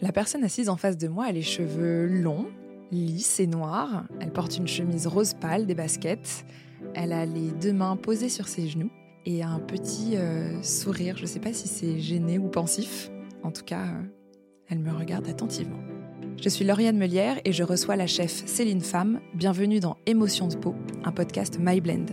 La personne assise en face de moi a les cheveux longs, lisses et noirs. Elle porte une chemise rose pâle, des baskets. Elle a les deux mains posées sur ses genoux et un petit euh, sourire. Je ne sais pas si c'est gêné ou pensif. En tout cas, euh, elle me regarde attentivement. Je suis Lauriane Melière et je reçois la chef Céline Femme. Bienvenue dans Émotions de peau, un podcast My Blend.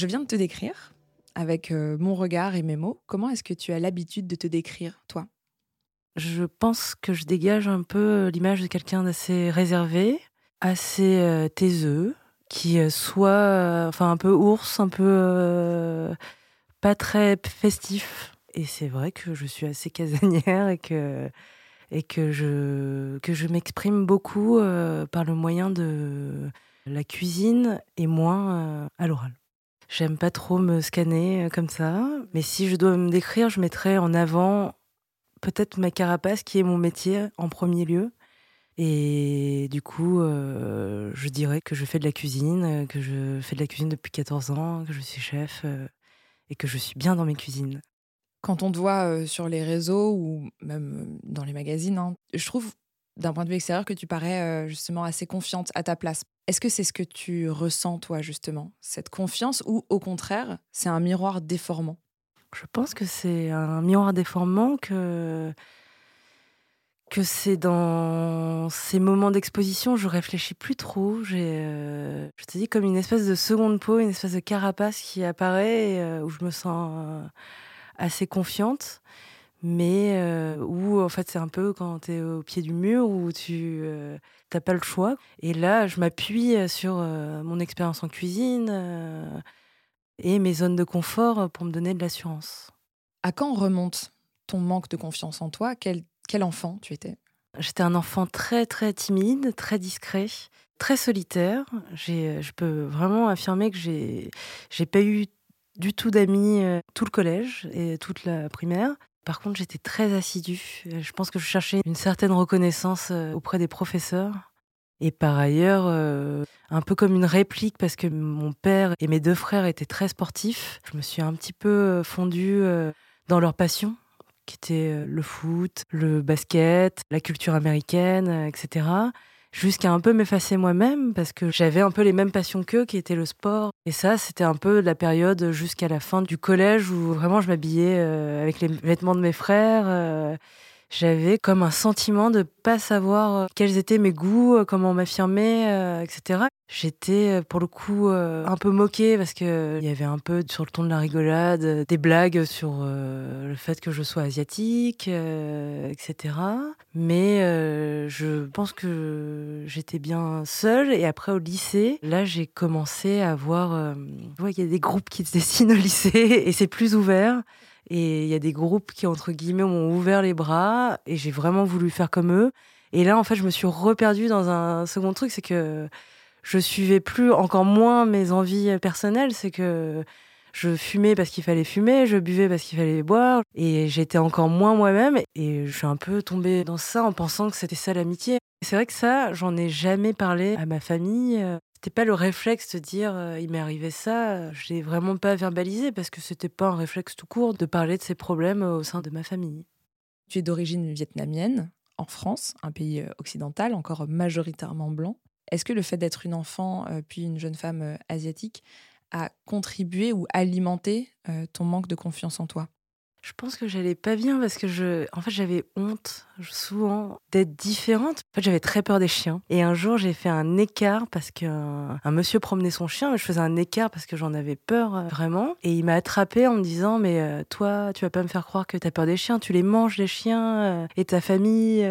Je viens de te décrire avec euh, mon regard et mes mots. Comment est-ce que tu as l'habitude de te décrire, toi? Je pense que je dégage un peu l'image de quelqu'un d'assez réservé, assez euh, taiseux, qui euh, soit enfin un peu ours, un peu pas très festif. Et c'est vrai que je suis assez casanière et que et que je que je m'exprime beaucoup par le moyen de la cuisine et moins à l'oral. J'aime pas trop me scanner euh, comme ça. Mais si je dois me décrire, je mettrais en avant peut-être ma carapace qui est mon métier en premier lieu. Et du coup, euh, je dirais que je fais de la cuisine, euh, que je fais de la cuisine depuis 14 ans, que je suis chef et que je suis bien dans mes cuisines. Quand on te voit sur les réseaux ou même dans les magazines, hein, je trouve d'un point de vue extérieur que tu parais justement assez confiante à ta place. Est-ce que c'est ce que tu ressens, toi, justement, cette confiance, ou au contraire, c'est un miroir déformant? Je pense que c'est un miroir déformant que que c'est dans ces moments d'exposition, je réfléchis plus trop. J'ai, euh, je te dis, comme une espèce de seconde peau, une espèce de carapace qui apparaît, euh, où je me sens euh, assez confiante mais euh, où en fait c'est un peu quand tu es au pied du mur où tu euh, t'as pas le choix. Et là, je m'appuie sur euh, mon expérience en cuisine et mes zones de confort pour me donner de l'assurance. À quand remonte ton manque de confiance en toi? Quel, quel enfant tu étais? J'étais un enfant très très timide, très discret, très solitaire. Je peux vraiment affirmer que j'ai j'ai pas eu du tout d'amis tout le collège et toute la primaire. Par contre, j'étais très assidue. Euh, je pense que je cherchais une certaine reconnaissance euh, auprès des professeurs. Et par ailleurs, euh, un peu comme une réplique, parce que mon père et mes deux frères étaient très sportifs, je me suis un petit peu fondue dans leur passion, qui était le foot, le basket, la culture américaine, etc jusqu'à un peu m'effacer moi-même parce que j'avais un peu les mêmes passions qu'eux qui étaient le sport. Et ça, c'était un peu la période jusqu'à la fin du collège où vraiment je m'habillais euh, avec les vêtements de mes frères. Euh, j'avais comme un sentiment de pas savoir euh, quels étaient mes goûts, comment m'affirmer, etc. J'étais pour le coup un peu moquée parce que il y avait un peu sur le ton de la rigolade des blagues sur le fait que je sois asiatique, etc. Mais je pense que j'étais bien seule et après au lycée, là j'ai commencé à voir, il y a des groupes qui se dessinent au lycée et c'est plus ouvert. Et il y a des groupes qui, entre guillemets, m'ont ouvert les bras et j'ai vraiment voulu faire comme eux. Et là, en fait, je me suis reperdue dans un second truc, c'est que je suivais plus, encore moins mes envies personnelles. C'est que je fumais parce qu'il fallait fumer, je buvais parce qu'il fallait boire, et j'étais encore moins moi-même. Et je suis un peu tombée dans ça en pensant que c'était ça l'amitié. C'est vrai que ça, j'en ai jamais parlé à ma famille. C'était pas le réflexe de dire euh, il m'est arrivé ça. Je l'ai vraiment pas verbalisé parce que c'était pas un réflexe tout court de parler de ces problèmes au sein de ma famille. Tu es d'origine vietnamienne, en France, un pays euh, occidental, encore majoritairement blanc. Est-ce que le fait d'être une enfant euh, puis une jeune femme asiatique a contribué ou alimenté ton manque de confiance en toi? Je pense que j'allais pas bien parce que je, en j'avais honte souvent d'être différente. En fait, j'avais très peur des chiens. Et un jour, j'ai fait un écart parce qu'un un monsieur promenait son chien, je faisais un écart parce que j'en avais peur euh, vraiment. Et il m'a attrapé en me disant, mais euh, toi, tu vas pas me faire croire que t'as peur des chiens. Tu les manges les chiens euh, et ta famille.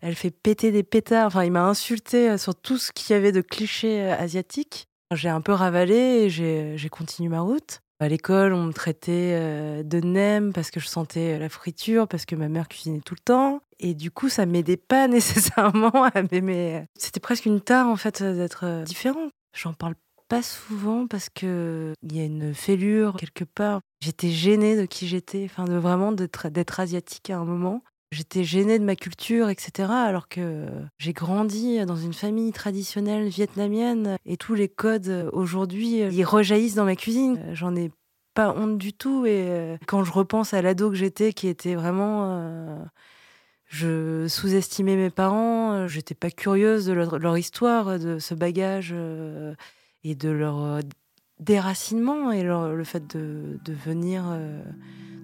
Elle fait péter des pétards. Enfin, il m'a insulté sur tout ce qu'il y avait de clichés asiatiques. J'ai un peu ravalé et j'ai continué ma route. À l'école, on me traitait euh, de nem parce que je sentais la friture, parce que ma mère cuisinait tout le temps. Et du coup, ça m'aidait pas nécessairement à m'aimer. C'était presque une tare, en fait, d'être euh, différent. J'en parle pas souvent parce que il y a une fêlure quelque part. J'étais gênée de qui j'étais, enfin, de vraiment d'être asiatique à un moment. J'étais gênée de ma culture, etc. Alors que j'ai grandi dans une famille traditionnelle vietnamienne et tous les codes aujourd'hui, ils rejaillissent dans ma cuisine. J'en ai pas honte du tout. Et quand je repense à l'ado que j'étais, qui était vraiment. je sous-estimais mes parents, j'étais pas curieuse de leur, histoire, de ce bagage et de leur déracinement et le fait de venir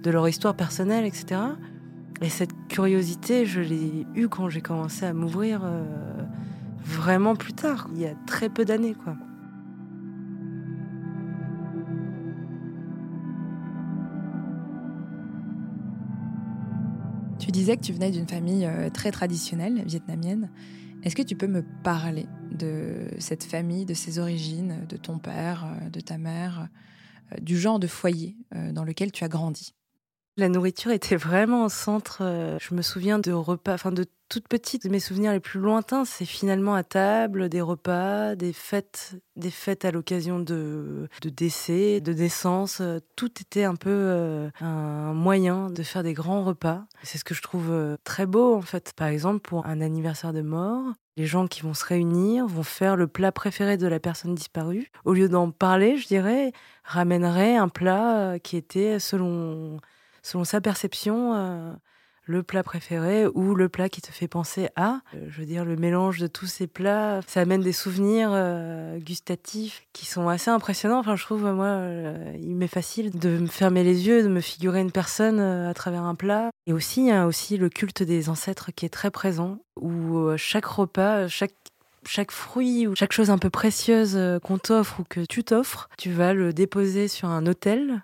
de leur histoire personnelle, etc. Et cette curiosité, je l'ai eue quand j'ai commencé à m'ouvrir euh, vraiment plus tard, il y a très peu d'années, quoi. Tu disais que tu venais d'une famille euh, très traditionnelle vietnamienne. Est-ce que tu peux me parler de cette famille, de ses origines, de ton père, euh, de ta mère, du genre de foyer dans lequel tu as grandi? La nourriture était vraiment au centre. Euh, je me souviens de repas, enfin de toute petite, mes souvenirs les plus lointains, c'est finalement à table, des repas, des fêtes, des fêtes à l'occasion de, de décès, de naissance. Euh, tout était un peu euh, un moyen de faire des grands repas. C'est ce que je trouve très beau en fait. Par exemple, pour un anniversaire de mort, les gens qui vont se réunir vont faire le plat préféré de la personne disparue. Au lieu d'en parler, je dirais, ramènerait un plat qui était selon selon sa perception, euh, le plat préféré ou le plat qui te fait penser à. Euh, je veux dire, le mélange de tous ces plats, ça amène des souvenirs euh, gustatifs qui sont assez impressionnants. Enfin, je trouve, moi, il m'est facile de me fermer les yeux, de me figurer une personne à travers un plat. Et aussi, il y a aussi le culte des ancêtres qui est très présent, où chaque repas, chaque chaque fruit ou chaque chose un peu précieuse qu'on t'offre ou que tu t'offres, tu vas le déposer sur un autel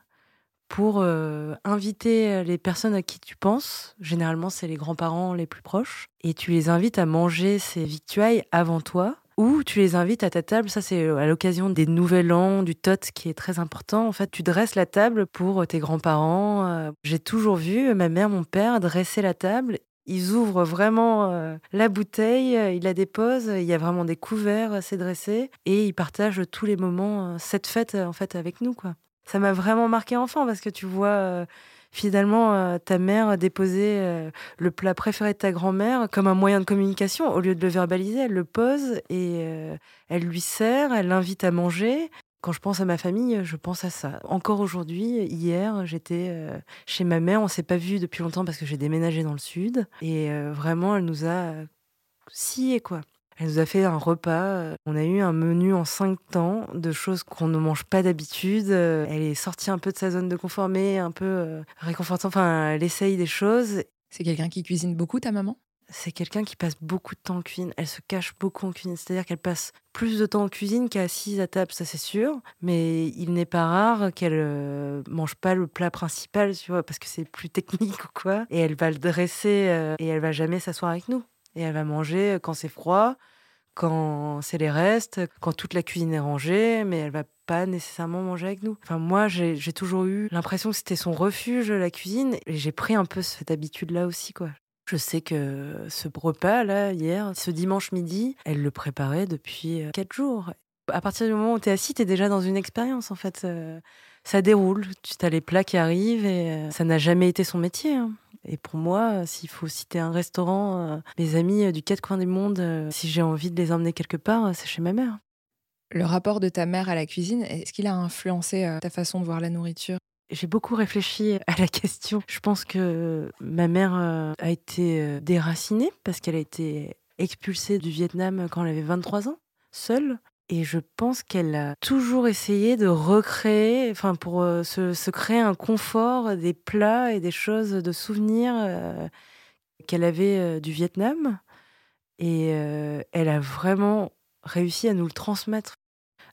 pour euh, inviter euh, les personnes à qui tu penses. Généralement, c'est les grands-parents les plus proches. Et tu les invites à manger ces victuailles avant toi. Ou tu les invites à ta table, ça c'est à l'occasion des nouvel an, du tot qui est très important. En fait, tu dresses la table pour tes grands-parents. Euh, j'ai toujours vu ma mère, mon père dresser la table ils ouvrent vraiment la bouteille, ils la déposent, il y a vraiment des couverts, c'est dressé, et ils partagent tous les moments, cette fête en fait avec nous quoi ça m'a vraiment marqué enfant parce que tu vois euh, finalement euh, ta mère déposer euh, le plat préféré de ta grand-mère comme un moyen de communication au lieu de le verbaliser, elle le pose et elle lui sert, elle l'invite à manger. Quand je pense à ma famille, je pense à ça. Encore aujourd'hui, hier, j'étais chez ma mère. On s'est pas vu depuis longtemps parce que j'ai déménagé dans le sud. Et vraiment, elle nous a scié, quoi. Elle nous a fait un repas. On a eu un menu en cinq temps de choses qu'on ne mange pas d'habitude. Elle est sortie un peu de sa zone de confort, mais un peu euh, réconfortant. Enfin, elle essaye des choses. C'est quelqu'un qui cuisine beaucoup, ta maman? C'est quelqu'un qui passe beaucoup de temps en cuisine. Elle se cache beaucoup en cuisine. C'est-à-dire qu'elle passe plus de temps en cuisine qu'à assise à table, ça c'est sûr. Mais il n'est pas rare qu'elle euh, mange pas le plat principal, tu vois, parce que c'est plus technique ou quoi. Et elle va le dresser euh, et elle va jamais s'asseoir avec nous. Et elle va manger quand c'est froid, quand c'est les restes, quand toute la cuisine est rangée, mais elle va pas nécessairement manger avec nous. Enfin, moi, j'ai toujours eu l'impression que c'était son refuge, la cuisine, et j'ai pris un peu cette habitude-là aussi, quoi. Je sais que ce repas, là, hier, ce dimanche midi, elle le préparait depuis euh, quatre jours. À partir du moment où tu es assis, tu es déjà dans une expérience, en fait. Euh, ça déroule, tu as les plats qui arrivent, et euh, ça n'a jamais été son métier. Hein. Et pour moi, s'il faut citer un restaurant, euh, mes amis euh, du quatre coins du monde, euh, si j'ai envie de les emmener quelque part, c'est chez ma mère. Le rapport de ta mère à la cuisine, est-ce qu'il a influencé ta façon de voir la nourriture? J'ai beaucoup réfléchi à la question. Je pense que ma mère a été déracinée parce qu'elle a été expulsée du Vietnam quand elle avait 23 ans, seule. Et je pense qu'elle a toujours essayé de recréer, enfin pour euh, se, créer un confort des plats et des choses, de souvenirs euh, qu'elle avait euh, du Vietnam. Et elle a vraiment réussi à nous le transmettre.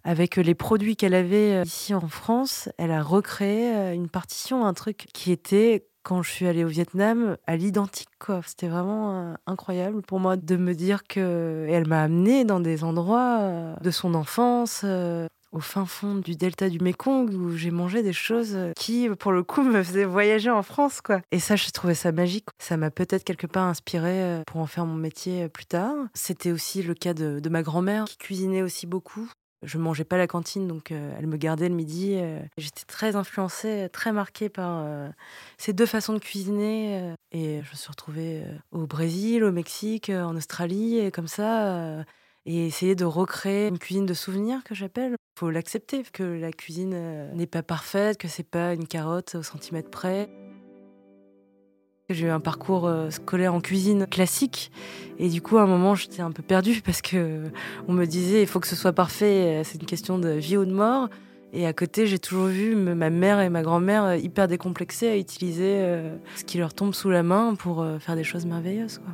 Avec les produits qu'elle avait ici en France, elle a recréé une partition, un truc qui était quand je suis allée au Vietnam à l'identique. C'était vraiment euh, incroyable pour moi de me dire que. Elle m'a amenée dans des endroits euh, de son enfance. Euh, au fin fond du delta du Mékong où j'ai mangé des choses qui, pour le coup, me faisaient voyager en France, quoi. Et ça, j'ai trouvé ça magique. Ça m'a peut-être quelque part inspiré pour en faire mon métier plus tard. C'était aussi le cas de, de ma grand-mère qui cuisinait aussi beaucoup. Je mangeais pas à la cantine, donc elle me gardait le midi. J'étais très influencée, très marquée par ces deux façons de cuisiner. Et je me suis retrouvée au Brésil, au Mexique, en Australie, et comme ça, et essayer de recréer une cuisine de souvenirs que j'appelle. Il faut l'accepter, que la cuisine n'est pas parfaite, que c'est pas une carotte au centimètre près. J'ai eu un parcours euh, scolaire en cuisine classique et du coup à un moment j'étais un peu perdue parce que on me disait il faut que ce soit parfait, euh, c'est une question de vie ou de mort. Et à côté j'ai toujours vu ma mère et ma grand-mère euh, hyper décomplexées à utiliser ce qui leur tombe sous la main pour faire des choses merveilleuses. Quoi.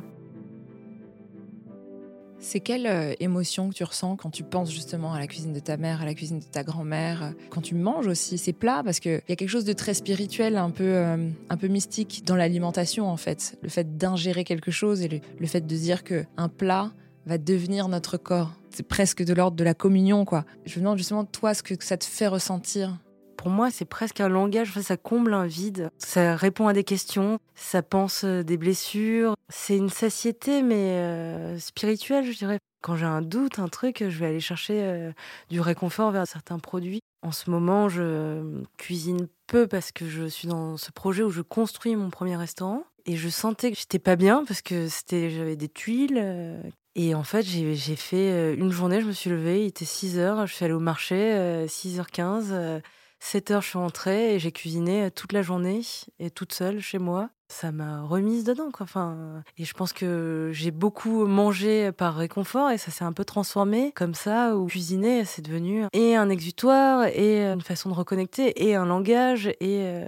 C'est quelle euh, émotion que tu ressens quand tu penses justement à la cuisine de ta mère, à la cuisine de ta grand-mère, quand tu manges aussi ces plats? Parce qu'il y a quelque chose de très spirituel, un peu, euh, un peu mystique dans l'alimentation en fait. Le fait d'ingérer quelque chose et le, fait de dire qu'un plat va devenir notre corps. C'est presque de l'ordre de la communion, quoi. Je me demande justement, toi, ce que ça te fait ressentir pour moi, c'est presque un langage, ça comble un vide, ça répond à des questions, ça pense euh, des blessures. C'est une satiété, mais euh, spirituelle, je dirais. Quand j'ai un doute, un truc, je vais aller chercher euh, du réconfort vers certains produits. En ce moment, je cuisine peu parce que je suis dans ce projet où je construis mon premier restaurant. Et je sentais que j'étais pas bien parce que c'était, j'avais des tuiles. Et en fait, j'ai, fait une journée, je me suis levée, il était 6 heures, je suis allée au marché, 6h15. 7 heures, je suis rentrée et j'ai cuisiné toute la journée et toute seule chez moi. Ça m'a remise dedans, quoi. Enfin, et je pense que j'ai beaucoup mangé par réconfort et ça s'est un peu transformé comme ça, où cuisiner, c'est devenu et un exutoire et une façon de reconnecter et un langage et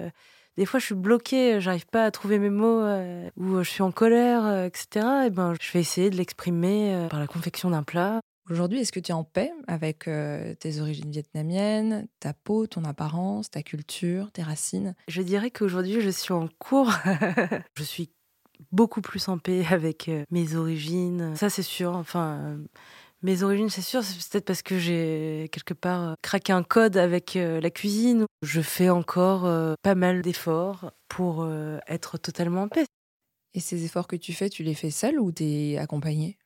des fois je suis bloquée, j'arrive pas à trouver mes mots ou je suis en colère, etc. Et ben, je vais essayer de l'exprimer par la confection d'un plat. Aujourd'hui, est-ce que tu es en paix avec euh, tes origines vietnamiennes, ta peau, ton apparence, ta culture, tes racines? Je dirais qu'aujourd'hui, je suis en cours. je suis beaucoup plus en paix avec euh, mes origines. Ça, c'est sûr. Enfin, euh, mes origines, c'est sûr. C'est peut-être parce que j'ai quelque part craqué un code avec la cuisine. Je fais encore pas mal d'efforts pour être totalement en paix. Et ces efforts que tu fais, tu les fais seul ou tu es accompagné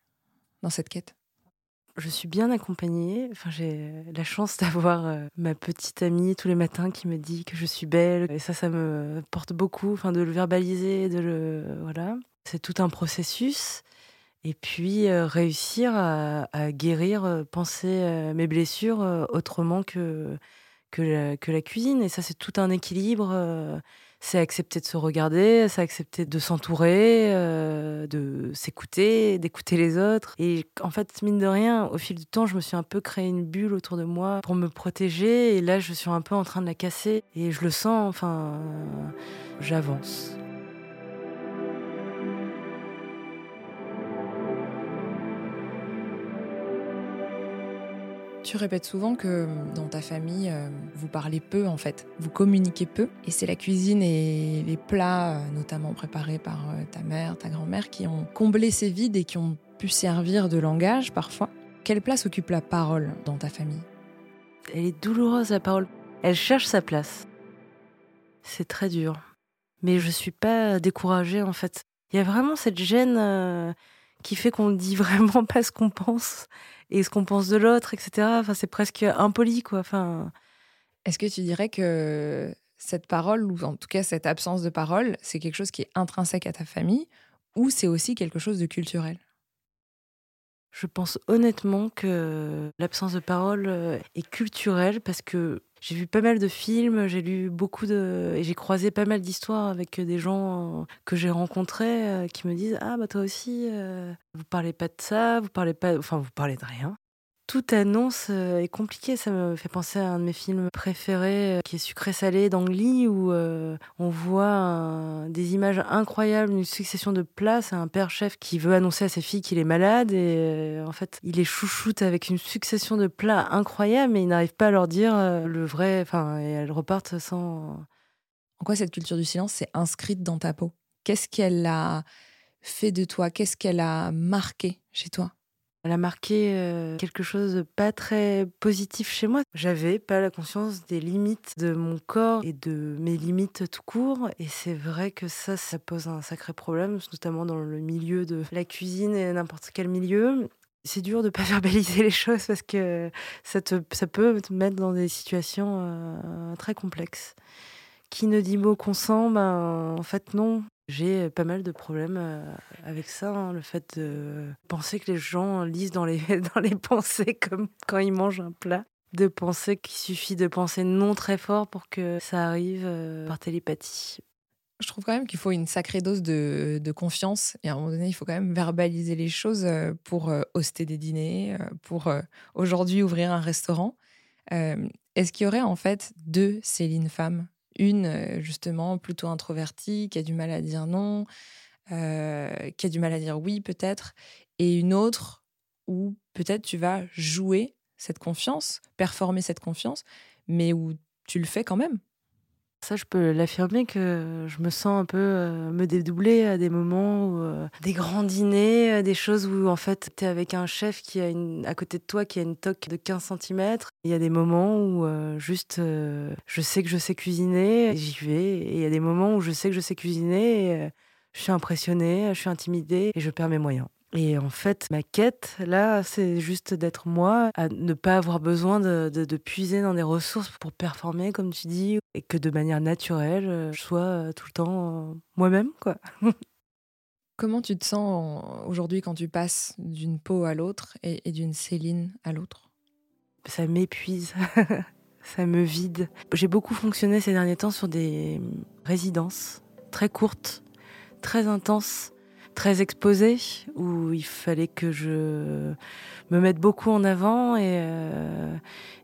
dans cette quête? Je suis bien accompagnée. Enfin, j'ai la chance d'avoir euh, ma petite amie tous les matins qui me dit que je suis belle. Et ça, ça me porte beaucoup. Enfin, de le verbaliser, de le voilà. C'est tout un processus. Et puis euh, réussir à, guérir, euh, penser mes blessures autrement que que la cuisine. Et ça, c'est tout un équilibre c'est accepter de se regarder, c'est accepter de s'entourer, euh, de s'écouter, d'écouter les autres. Et en fait, mine de rien, au fil du temps, je me suis un peu créé une bulle autour de moi pour me protéger. Et là, je suis un peu en train de la casser. Et je le sens, enfin, j'avance. Tu répètes souvent que dans ta famille, euh, vous parlez peu en fait, vous communiquez peu. Et c'est la cuisine et les plats, euh, notamment préparés par euh, ta mère, ta grand-mère, qui ont comblé ces vides et qui ont pu servir de langage parfois. Quelle place occupe la parole dans ta famille? Elle est douloureuse la parole. Elle cherche sa place. C'est très dur. Mais je suis pas découragée en fait. Il y a vraiment cette gêne qui fait qu'on ne dit vraiment pas ce qu'on pense et ce qu'on pense de l'autre, etc. Enfin, c'est presque impoli, quoi. Enfin... Est-ce que tu dirais que cette parole, ou en tout cas cette absence de parole, c'est quelque chose qui est intrinsèque à ta famille, ou c'est aussi quelque chose de culturel? Je pense honnêtement que l'absence de parole euh, est culturelle parce que j'ai vu pas mal de films, j'ai lu beaucoup de. et j'ai croisé pas mal d'histoires avec des gens que j'ai rencontrés euh, qui me disent Ah, bah toi aussi, euh, vous parlez pas de ça, vous parlez pas. Enfin, vous parlez de rien toute annonce euh, est compliquée. Ça me fait penser à un de mes films préférés, euh, qui est Sucré-salé d'Angly, où euh, on voit des images incroyables, une succession de plats. C'est un père chef qui veut annoncer à ses filles qu'il est malade et en fait, il les chouchoute avec une succession de plats incroyables, mais il n'arrive pas à leur dire le vrai. Enfin, et elles repartent sans. En quoi cette culture du silence s'est inscrite dans ta peau? Qu'est-ce qu'elle a fait de toi? Qu'est-ce qu'elle a marqué chez toi? Elle a marqué quelque chose de pas très positif chez moi. J'avais pas la conscience des limites de mon corps et de mes limites tout court. Et c'est vrai que ça, ça pose un sacré problème, notamment dans le milieu de la cuisine et n'importe quel milieu. C'est dur de pas verbaliser les choses parce que ça, peut te mettre dans des situations très complexes. Qui ne dit mot consent Ben, en fait, non. J'ai pas mal de problèmes euh, avec ça, hein, le fait de penser que les gens lisent dans les, dans les pensées comme quand ils mangent un plat, de penser qu'il suffit de penser non très fort pour que ça arrive euh, par télépathie. Je trouve quand même qu'il faut une sacrée dose de, de, confiance et à un moment donné, il faut quand même verbaliser les choses euh, pour hoster des dîners, pour aujourd'hui ouvrir un restaurant. Est-ce qu'il y aurait en fait deux Céline femmes une, euh, justement, plutôt introvertie, qui a du mal à dire non, euh, qui a du mal à dire oui, peut-être, et une autre où peut-être tu vas jouer cette confiance, performer cette confiance, mais où tu le fais quand même. Ça, je peux l'affirmer que je me sens un peu euh, me dédoubler à des moments, où, euh, des grands dîners, euh, des choses où en fait tu avec un chef qui a une, à côté de toi qui a une toque de 15 cm. Il y a des moments où juste je sais que je sais cuisiner, j'y vais. Et il y a des moments où je sais que je sais cuisiner, et, je suis impressionnée, je suis intimidée et je perds mes moyens. Et en fait, ma quête, là, c'est juste d'être moi, à ne pas avoir besoin de, de, puiser dans des ressources pour performer, comme tu dis, et que de manière naturelle, euh, je sois euh, tout le temps euh, moi-même, quoi. Comment tu te sens aujourd'hui quand tu passes d'une peau à l'autre et, et d'une Céline à l'autre? Ça m'épuise, ça me vide. J'ai beaucoup fonctionné ces derniers temps sur des résidences très courtes, très intenses très exposée, où il fallait que je me mette beaucoup en avant et euh,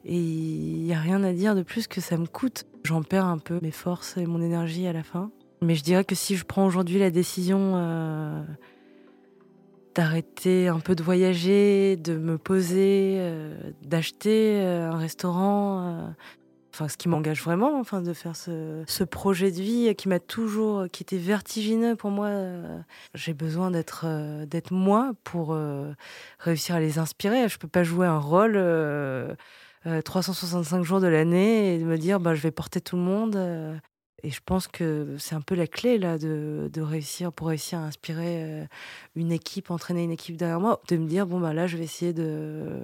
il n'y a rien à dire de plus que ça me coûte. J'en perds un peu mes forces et mon énergie à la fin. Mais je dirais que si je prends aujourd'hui la décision euh, d'arrêter un peu de voyager, de me poser, euh, d'acheter un restaurant, enfin ce qui m'engage vraiment, enfin de faire ce, projet de vie qui m'a toujours, qui était vertigineux pour moi. Euh, j'ai besoin d'être euh, d'être moi pour euh, réussir à les inspirer. Je peux pas jouer un rôle 365 jours de l'année et me dire bah je vais porter tout le monde. Et je pense que c'est un peu la clé là de, de, réussir pour réussir à inspirer une équipe, entraîner une équipe derrière moi, de me dire bon bah là je vais essayer de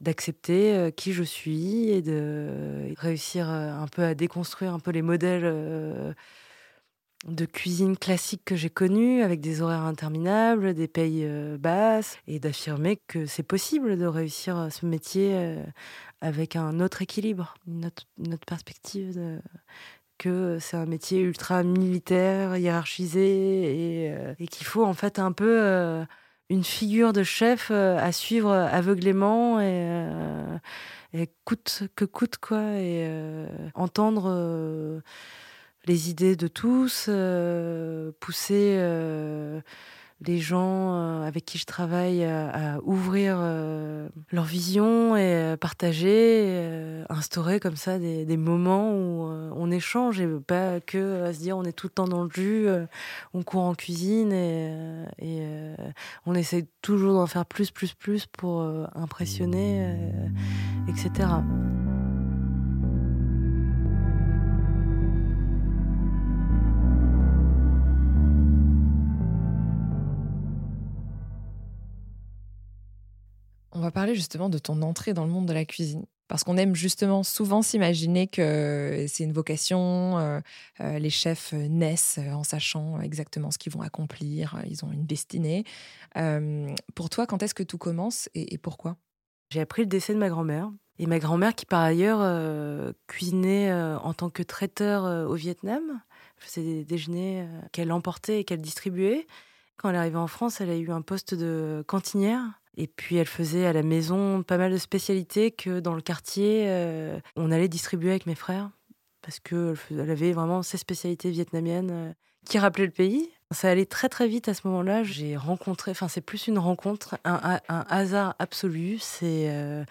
d'accepter euh, qui je suis et de réussir euh, un peu à déconstruire un peu les modèles euh, de cuisine classique que j'ai connus avec des horaires interminables, des payes basses et d'affirmer que c'est possible de réussir ce métier avec un autre équilibre, une autre, perspective que c'est un métier ultra militaire, hiérarchisé et, et qu'il faut en fait un peu une figure de chef euh, à suivre aveuglément et, euh, et coûte que coûte quoi et euh, entendre les idées de tous, pousser les gens euh, avec qui je travaille à, ouvrir euh, leur vision et euh, partager, instaurer comme ça des, moments où on échange et pas que à se dire on est tout le temps dans le jus, on court en cuisine et, et on essaie toujours d'en faire plus, plus, plus pour impressionner, etc. va parler justement de ton entrée dans le monde de la cuisine. Parce qu'on aime justement souvent s'imaginer que c'est une vocation, euh, euh, les chefs naissent en sachant exactement ce qu'ils vont accomplir, ils ont une destinée. Euh, pour toi, quand est-ce que tout commence et, pourquoi? J'ai appris le décès de ma grand-mère. Et ma grand-mère qui par ailleurs cuisinait en tant que traiteur au Vietnam, faisait des déjeuners qu'elle emportait et qu'elle distribuait. Quand elle est arrivée en France, elle a eu un poste de cantinière et puis elle faisait à la maison pas mal de spécialités que dans le quartier, euh, on allait distribuer avec mes frères. Parce qu'elle avait vraiment ses spécialités vietnamiennes euh, qui rappelaient le pays. Ça allait très très vite à ce moment-là. J'ai rencontré, enfin c'est plus une rencontre, un, hasard absolu. C'est euh,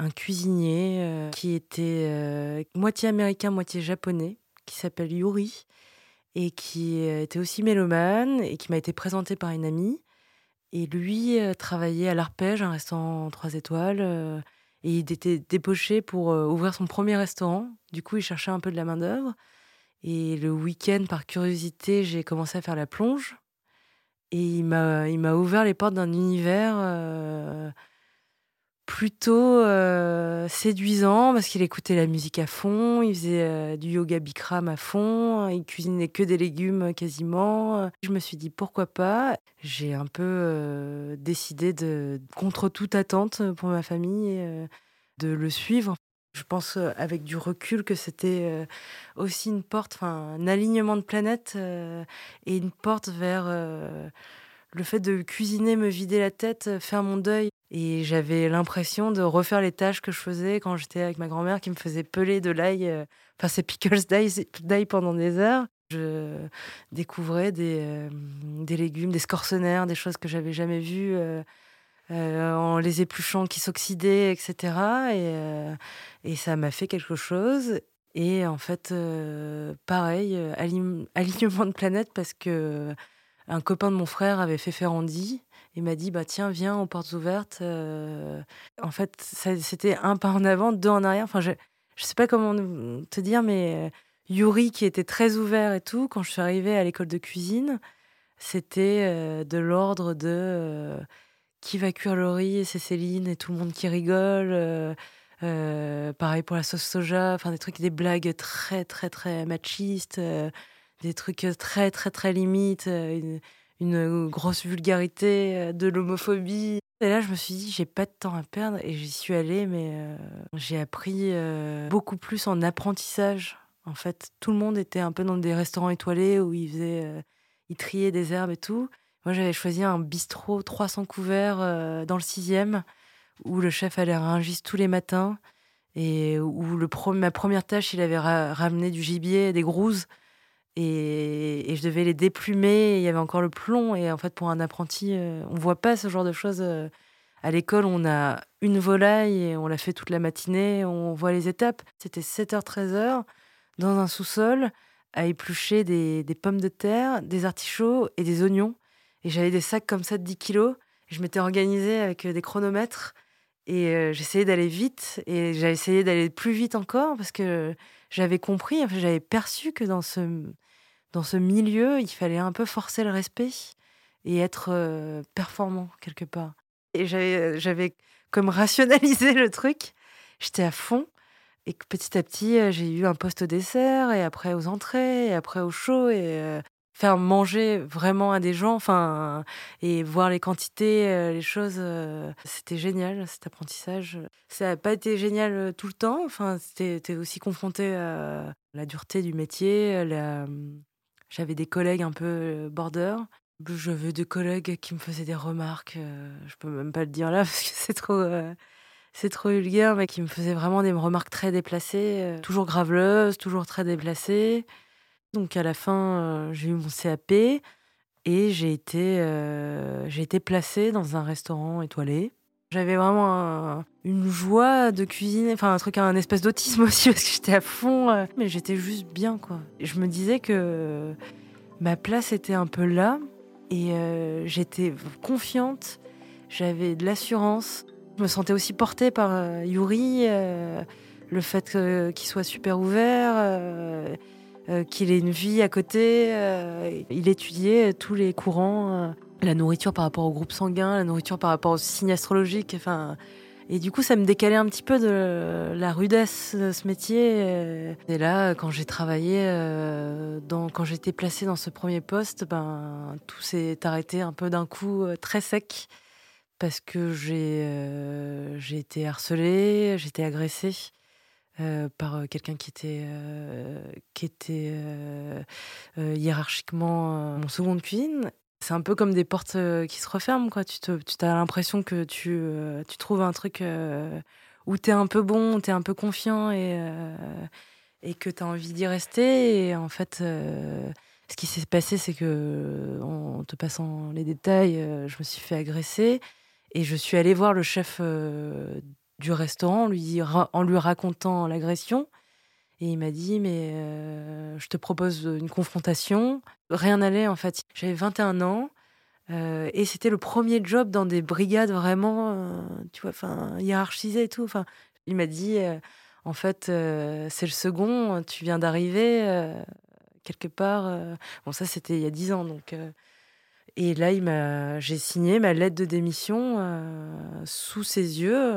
un cuisinier qui était moitié américain, moitié japonais, qui s'appelle Yuri, et qui était aussi mélomane, et qui m'a été présenté par une amie. Et lui euh, travaillait à l'Arpège, un restaurant trois étoiles. Euh, et il était débauché pour euh, ouvrir son premier restaurant. Du coup, il cherchait un peu de la main-d'œuvre. Et le week-end, par curiosité, j'ai commencé à faire la plonge. Et il m'a, ouvert les portes d'un univers plutôt euh, séduisant parce qu'il écoutait la musique à fond, il faisait euh, du yoga Bikram à fond, il cuisinait que des légumes quasiment. Je me suis dit pourquoi pas? J'ai un peu décidé de, contre toute attente pour ma famille, de le suivre. Je pense avec du recul que c'était aussi une porte, enfin un alignement de planètes et une porte vers le fait de cuisiner, me vider la tête, faire mon deuil. Et j'avais l'impression de refaire les tâches que je faisais quand j'étais avec ma grand-mère qui me faisait peler de l'ail, enfin ces pickles d'ail pendant des heures. Je découvrais des, des légumes, des scorcenaires, des choses que j'avais jamais vues. Euh, en les épluchant qui s'oxydaient, etc. Et, euh, et ça m'a fait quelque chose. Et en fait, euh, pareil, alignement de planète parce que un copain de mon frère avait fait Ferrandi et m'a dit bah tiens viens aux portes ouvertes. en fait, c'était un pas en avant, deux en arrière. Enfin, je je sais pas comment te dire, mais Yuri qui était très ouvert et tout, quand je suis arrivée à l'école de cuisine, c'était de l'ordre de qui va cuire le riz c'est Céline et tout le monde qui rigole. Euh, euh, pareil pour la sauce soja, enfin des trucs, des blagues très très très machistes, euh, des trucs très très très limites, une, grosse vulgarité, de l'homophobie. Et là, je me suis dit, j'ai pas de temps à perdre et j'y suis allée, mais j'ai appris beaucoup plus en apprentissage. En fait, tout le monde était un peu dans des restaurants étoilés où ils faisaient, ils triaient des herbes et tout. Moi, j'avais choisi un bistrot 300 couverts euh, dans le sixième, où le chef allait à Rungis tous les matins, et où le ma première tâche, il avait ramené du gibier, des grouses, et, je devais les déplumer, il y avait encore le plomb, et en fait, pour un apprenti, euh, on voit pas ce genre de choses. Euh. à l'école, on a une volaille, et on l'a fait toute la matinée, on voit les étapes. C'était 7h, 13h, dans un sous-sol, à éplucher des pommes de terre, des artichauts et des oignons. Et j'avais des sacs comme ça de 10 kilos. Je m'étais organisée avec euh, des chronomètres et euh, j'essayais d'aller vite et j'ai essayé d'aller plus vite encore parce que j'avais compris, j'avais perçu que dans ce, dans ce milieu, il fallait un peu forcer le respect et être euh, performant quelque part. Et j'avais, j'avais comme rationalisé le truc. J'étais à fond. Et petit à petit, j'ai eu un poste au dessert, et après aux entrées, et après au chaud. Et faire manger vraiment à des gens, enfin, et voir les quantités, euh, les choses, euh, c'était génial cet apprentissage. Ça n'a pas été génial euh, tout le temps, enfin, c'était aussi confronté à la dureté du métier. J'avais des collègues un peu border. J'avais des collègues qui me faisaient des remarques, je peux même pas le dire là parce que c'est trop c'est trop vulgaire, mais qui me faisaient vraiment des remarques très déplacées, toujours graveleuses, toujours très déplacées. Donc à la fin, euh, j'ai eu mon CAP et j'ai été, euh, j'ai été placée dans un restaurant étoilé. J'avais vraiment une joie de cuisiner, enfin un truc, un espèce d'autisme aussi parce que j'étais à fond, euh, mais j'étais juste bien quoi. je me disais que ma place était un peu là et j'étais confiante, j'avais de l'assurance. Je me sentais aussi portée par Yuri, le fait qu'il soit super ouvert euh, qu'il ait une vie à côté. Euh, il étudiait tous les courants, euh, la nourriture par rapport au groupe sanguin, la nourriture par rapport aux signes astrologiques. Enfin, et du coup, ça me décalait un petit peu de la rudesse de ce métier. Et là, quand j'ai travaillé, dans, quand j'étais placée dans ce premier poste, ben, tout s'est arrêté un peu d'un coup très sec parce que j'ai été harcelée, j'ai été agressée. Euh, par euh, quelqu'un qui était, euh, qui était hiérarchiquement mon second de cuisine. C'est un peu comme des portes qui se referment, quoi. Tu, te, tu as l'impression que tu, tu trouves un truc où tu es un peu bon, tu es un peu confiant et, que tu as envie d'y rester. Et en fait, ce qui s'est passé, c'est que, en te passant les détails, je me suis fait agresser et je suis allée voir le chef du restaurant lui, en lui racontant l'agression. Et il m'a dit, mais euh, je te propose une confrontation. Rien n'allait en fait. J'avais 21 ans euh, et c'était le premier job dans des brigades vraiment, euh, tu vois, enfin, hiérarchisées et tout. Enfin, il m'a dit, en fait, c'est le second, tu viens d'arriver quelque part. bon, ça c'était il y a 10 ans, donc Et là, j'ai signé ma lettre de démission sous ses yeux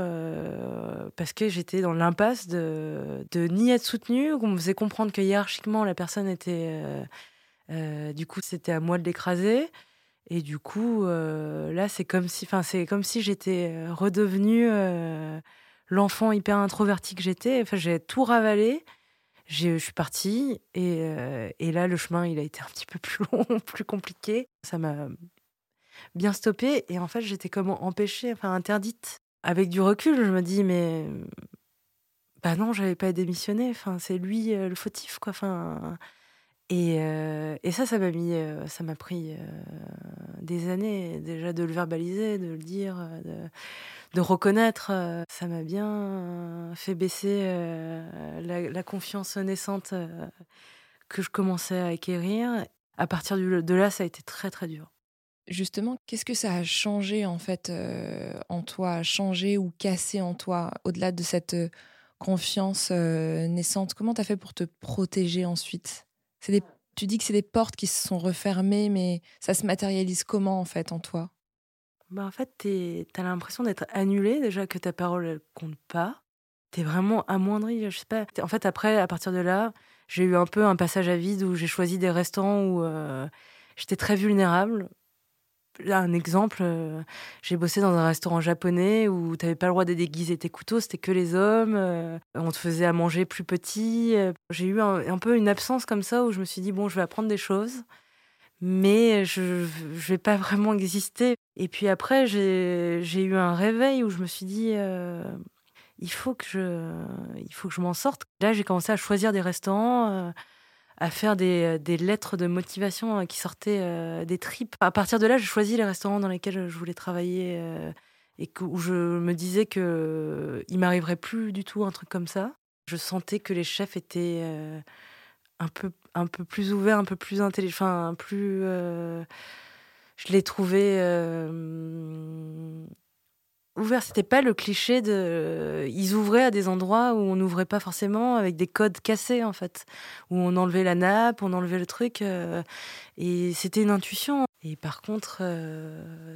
parce que j'étais dans l'impasse de, de ni être soutenue, qu'on me faisait comprendre que hiérarchiquement la personne était, du coup, c'était à moi de l'écraser. Et du coup, là, c'est comme si, enfin, c'est comme si j'étais redevenue l'enfant hyper introverti que j'étais. Enfin, j'ai tout ravalé. Je suis partie et, euh, et, là, le chemin, il a été un petit peu plus long, plus compliqué. Ça m'a bien stoppé et en fait, j'étais comme empêchée, enfin interdite. Avec du recul, je me dis, mais bah non, j'avais pas démissionné. Enfin, c'est lui euh, le fautif, quoi. Enfin, et, euh, et ça, ça m'a mis, ça m'a pris des années déjà de le verbaliser, de le dire. De reconnaître. Euh, ça m'a bien fait baisser euh, la, confiance naissante euh, que je commençais à acquérir. À partir de là, ça a été très très dur. Justement, qu'est-ce que ça a changé en fait en toi, changé ou cassé en toi au-delà de cette confiance naissante? Comment tu as fait pour te protéger ensuite? Tu dis que c'est des portes qui se sont refermées, mais ça se matérialise comment en fait en toi? Bah, en fait, tu as l'impression d'être annulé, déjà que ta parole, elle compte pas. Tu es vraiment amoindri, je sais pas. En fait, après, à partir de là, j'ai eu un peu un passage à vide où j'ai choisi des restaurants où euh, j'étais très vulnérable. Là, un exemple, euh, j'ai bossé dans un restaurant japonais où tu n'avais pas le droit de déguiser tes couteaux, c'était que les hommes. Euh, on te faisait à manger plus petit. J'ai eu un, peu une absence comme ça où je me suis dit, bon, je vais apprendre des choses mais je ne vais pas vraiment exister. Et puis après, j'ai eu un réveil où je me suis dit, euh, il faut que je, il faut que je m'en sorte. Là, j'ai commencé à choisir des restaurants, euh, à faire des, lettres de motivation euh, qui sortaient des tripes. À partir de là, j'ai choisi les restaurants dans lesquels je voulais travailler et où je me disais que il m'arriverait plus du tout un truc comme ça. Je sentais que les chefs étaient un peu un peu plus ouvert, un peu plus intelligent, enfin plus. Euh, je l'ai trouvé euh, ouvert. C'était pas le cliché de. Ils ouvraient à des endroits où on n'ouvrait pas forcément, avec des codes cassés en fait, où on enlevait la nappe, on enlevait le truc, euh, et c'était une intuition. Et par contre,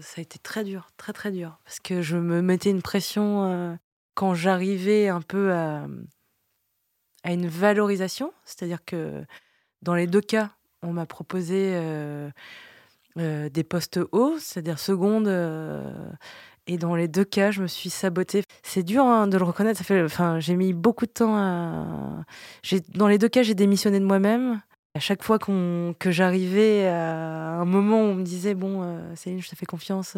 ça a été très dur, très très dur, parce que je me mettais une pression quand j'arrivais un peu à une valorisation, c'est-à-dire que dans les deux cas, on m'a proposé euh, euh, des postes hauts, c'est-à-dire seconde. Euh, et dans les deux cas, je me suis sabotée. C'est dur hein, de le reconnaître. Enfin, j'ai mis beaucoup de temps à. Dans les deux cas, j'ai démissionné de moi-même. À chaque fois que j'arrivais à un moment où on me disait bon, Céline, je te fais confiance.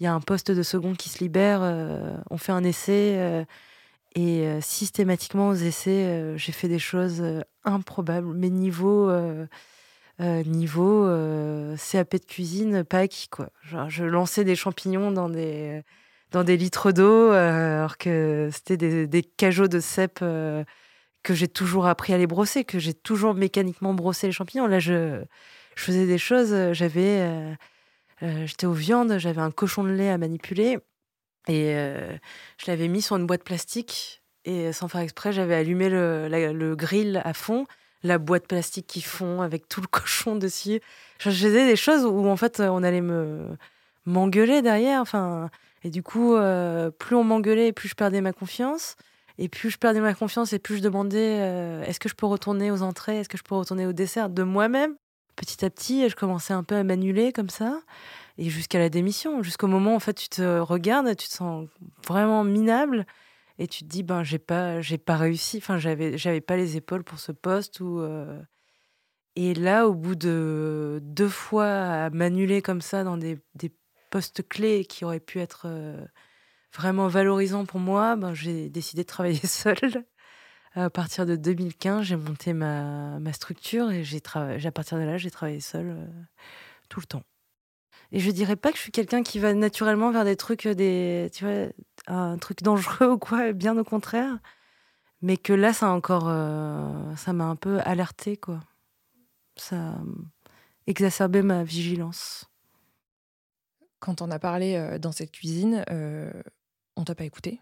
Il y a un poste de seconde qui se libère. on fait un essai et euh, systématiquement aux essais, euh, j'ai fait des choses euh, improbables. Mais niveau, niveau CAP de cuisine, pas acquis quoi. Genre, je lançais des champignons dans des, dans des litres d'eau, alors que c'était des, cajots de cèpe que j'ai toujours appris à les brosser, que j'ai toujours mécaniquement brossé les champignons. Là, je, faisais des choses. J'avais, j'étais aux viandes, j'avais un cochon de lait à manipuler. Et euh, je l'avais mis sur une boîte plastique. Et sans faire exprès, j'avais allumé le, le, grill à fond, la boîte plastique qui fond avec tout le cochon dessus. Je faisais des choses où en fait on allait me m'engueuler derrière. Enfin, et du coup, euh, plus on m'engueulait, plus je perdais ma confiance. Et plus je perdais ma confiance et plus je demandais euh, est-ce que je peux retourner aux entrées, est-ce que je peux retourner au dessert de moi-même. Petit à petit, je commençais un peu à m'annuler comme ça et jusqu'à la démission, jusqu'au moment où en fait tu te regardes, tu te sens vraiment minable et tu te dis ben j'ai pas j'ai pas réussi, enfin j'avais j'avais pas les épaules pour ce poste ou euh, et là au bout de deux fois à m'annuler comme ça dans des, des, postes clés qui auraient pu être euh, vraiment valorisants pour moi, ben j'ai décidé de travailler seule. À partir de 2015, j'ai monté ma, ma structure et j'ai à partir de là, j'ai travaillé seule euh, tout le temps. Et je dirais pas que je suis quelqu'un qui va naturellement vers des trucs, euh, des, tu vois, un truc dangereux ou quoi, bien au contraire. Mais que là, ça a encore, euh, ça m'a un peu alerté, quoi. Ça a exacerbé ma vigilance. Quand on a parlé euh, dans cette cuisine, on t'a pas écouté.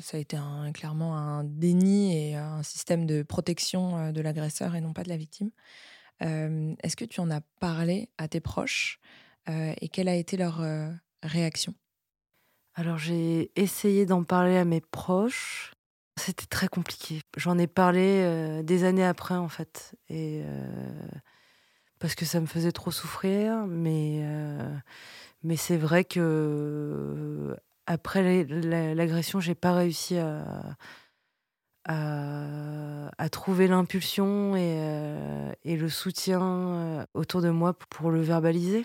ça a été clairement un déni et un système de protection de l'agresseur et non pas de la victime. Est-ce que tu en as parlé à tes proches et quelle a été leur réaction? Alors j'ai essayé d'en parler à mes proches. C'était très compliqué. J'en ai parlé des années après en fait. Et parce que ça me faisait trop souffrir. Mais, mais c'est vrai que après l'agression, j'ai pas réussi à, à, trouver l'impulsion et, et, le soutien autour de moi pour le verbaliser.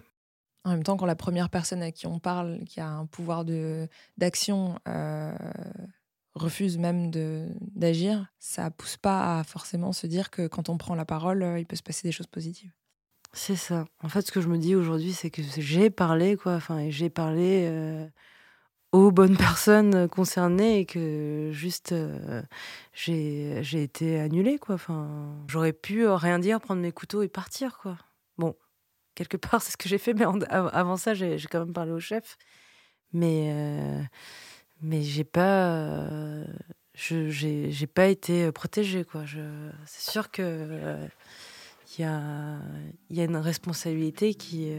En même temps, quand la première personne à qui on parle, qui a un pouvoir d'action, euh, refuse même d'agir, ça pousse pas à forcément se dire que quand on prend la parole, euh, il peut se passer des choses positives. C'est ça. En fait, ce que je me dis aujourd'hui, c'est que j'ai parlé, quoi. Enfin, j'ai parlé euh, aux bonnes personnes concernées et que juste j'ai été annulée, quoi. Enfin, j'aurais pu rien dire, prendre mes couteaux et partir, quoi. Bon, quelque part, c'est ce que j'ai fait. Mais avant ça, j'ai quand même parlé au chef. Mais, euh, mais j'ai pas, euh, j'ai pas été protégée. Quoi. c'est sûr que euh, il y, a, y a une responsabilité qui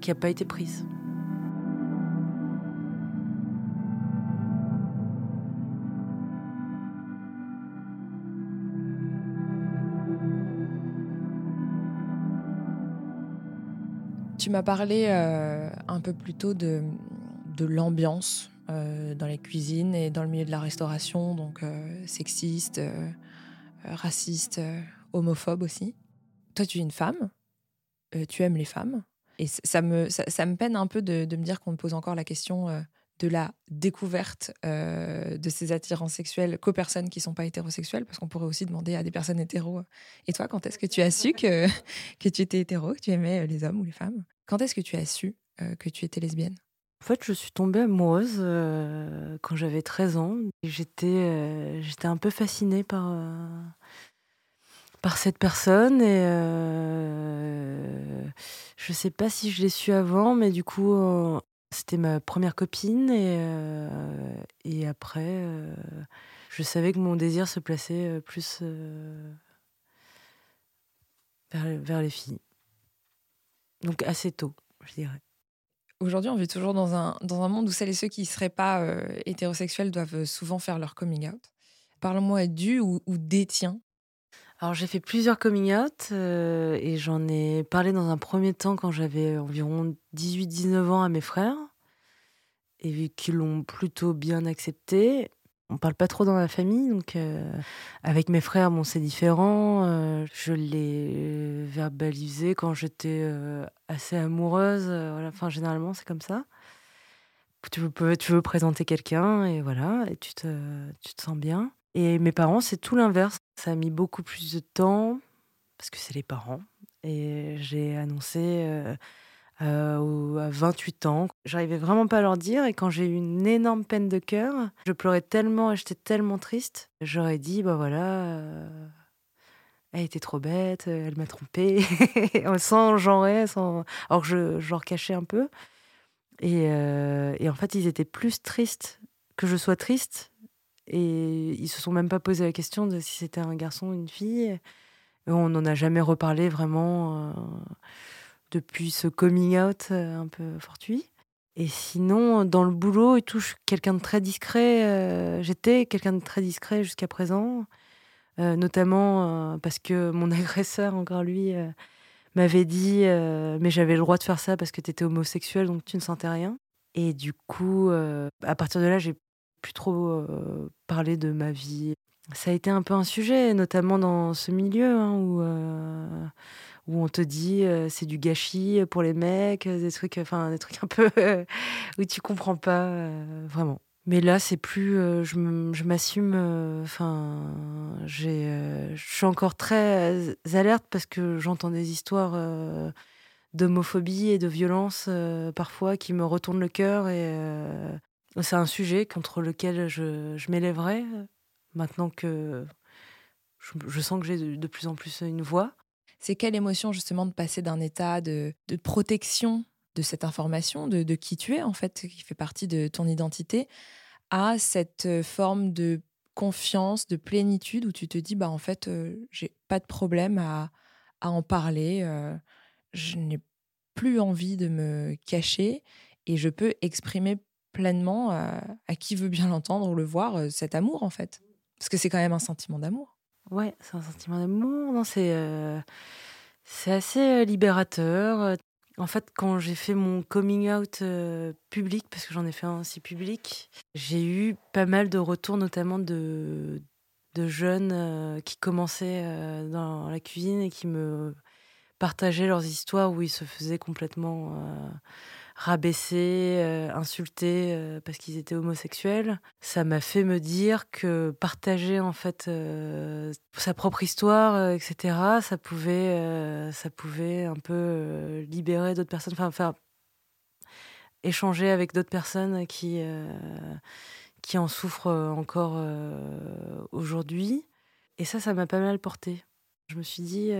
qui n'a pas été prise. Tu m'as parlé euh, un peu plus tôt de, de l'ambiance euh, dans les cuisines et dans le milieu de la restauration, donc euh, sexiste, raciste, homophobe aussi. Toi, tu es une femme, tu aimes les femmes, et ça me, ça, me peine un peu de, de me dire qu'on me pose encore la question de la découverte euh, de ces attirances sexuelles qu'aux personnes qui ne sont pas hétérosexuelles, parce qu'on pourrait aussi demander à des personnes hétéros. Et toi, quand est-ce que tu as su que, que tu étais hétéro, que tu aimais euh, les hommes ou les femmes? Quand est-ce que tu as su euh, que tu étais lesbienne? En fait, je suis tombée amoureuse quand j'avais 13 ans. J'étais un peu fascinée par, par cette personne et je sais pas si je l'ai su avant, mais du coup, c'était ma première copine et, euh, après, euh, je savais que mon désir se plaçait euh, plus vers, les filles. Donc assez tôt, je dirais. Aujourd'hui, on vit toujours dans un, dans un monde où celles et ceux qui ne seraient pas hétérosexuels doivent souvent faire leur coming out. Parle-moi du ou des tiens alors j'ai fait plusieurs coming out euh, et j'en ai parlé dans un premier temps quand j'avais environ 18-19 ans à mes frères et qui l'ont plutôt bien accepté. On parle pas trop dans ma famille, donc euh, avec mes frères, bon, c'est différent. Euh, je l'ai verbalisé quand j'étais assez amoureuse. Enfin, généralement, c'est comme ça. Tu veux, présenter quelqu'un et voilà, et tu te sens bien. Et mes parents, c'est tout l'inverse. Ça a mis beaucoup plus de temps, parce que c'est les parents. Et j'ai annoncé euh, euh, à 28 ans. J'arrivais vraiment pas à leur dire. Et quand j'ai eu une énorme peine de cœur, je pleurais tellement et j'étais tellement triste. J'aurais dit, bah voilà, euh, elle était trop bête, elle m'a trompée, sans genrer, sans... alors que je, je leur cachais un peu. Et, et en fait, ils étaient plus tristes que je sois triste et ils se sont même pas posé la question de si c'était un garçon ou une fille. on n'en a jamais reparlé vraiment euh, depuis ce coming out euh, un peu fortuit. Et sinon, dans le boulot et tout, quelqu'un de très discret. Euh, j'étais quelqu'un de très discret jusqu'à présent, notamment parce que mon agresseur, encore lui, m'avait dit Mais j'avais le droit de faire ça parce que tu étais homosexuel, donc tu ne sentais rien. Et du coup, à partir de là, j'ai plus trop euh, parler de ma vie. Ça a été un peu un sujet, notamment dans ce milieu hein, où, euh, où on te dit euh, c'est du gâchis pour les mecs, des trucs, enfin des trucs un peu où tu comprends pas vraiment. Mais là, c'est plus, je m'assume. Enfin, je suis encore très alerte parce que j'entends des histoires d'homophobie et de violence parfois qui me retournent le cœur et c'est un sujet contre lequel je, je m'élèverai euh, maintenant que je, sens que j'ai de, plus en plus une voix. C'est quelle émotion justement de passer d'un état de, protection de cette information, de, qui tu es en fait, qui fait partie de ton identité, à cette euh, forme de confiance, de plénitude où tu te dis bah en fait euh, j'ai pas de problème à, à en parler. je n'ai plus envie de me cacher et je peux exprimer pleinement à qui veut bien l'entendre ou le voir cet amour en fait. Parce que c'est quand même un sentiment d'amour. Ouais, c'est un sentiment d'amour. Non, c'est c'est assez libérateur. En fait, quand j'ai fait mon coming out public, parce que j'en ai fait un aussi public, j'ai eu pas mal de retours, notamment de, de jeunes qui commençaient dans la cuisine et qui me partageaient leurs histoires où ils se faisaient complètement rabaisser, euh, insulter euh, parce qu'ils étaient homosexuels. Ça m'a fait me dire que partager en fait euh, sa propre histoire, etc. Ça pouvait, ça pouvait un peu libérer d'autres personnes, enfin faire échanger avec d'autres personnes qui qui en souffrent encore aujourd'hui. Et ça, ça m'a pas mal porté. Je me suis dit,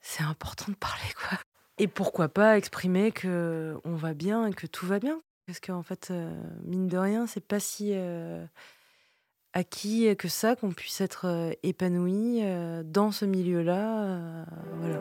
c'est important de parler, quoi. Et pourquoi pas exprimer que on va bien et que tout va bien? Parce qu'en fait, euh, mine de rien, c'est pas si euh, acquis que ça qu'on puisse être euh, épanoui dans ce milieu-là. voilà.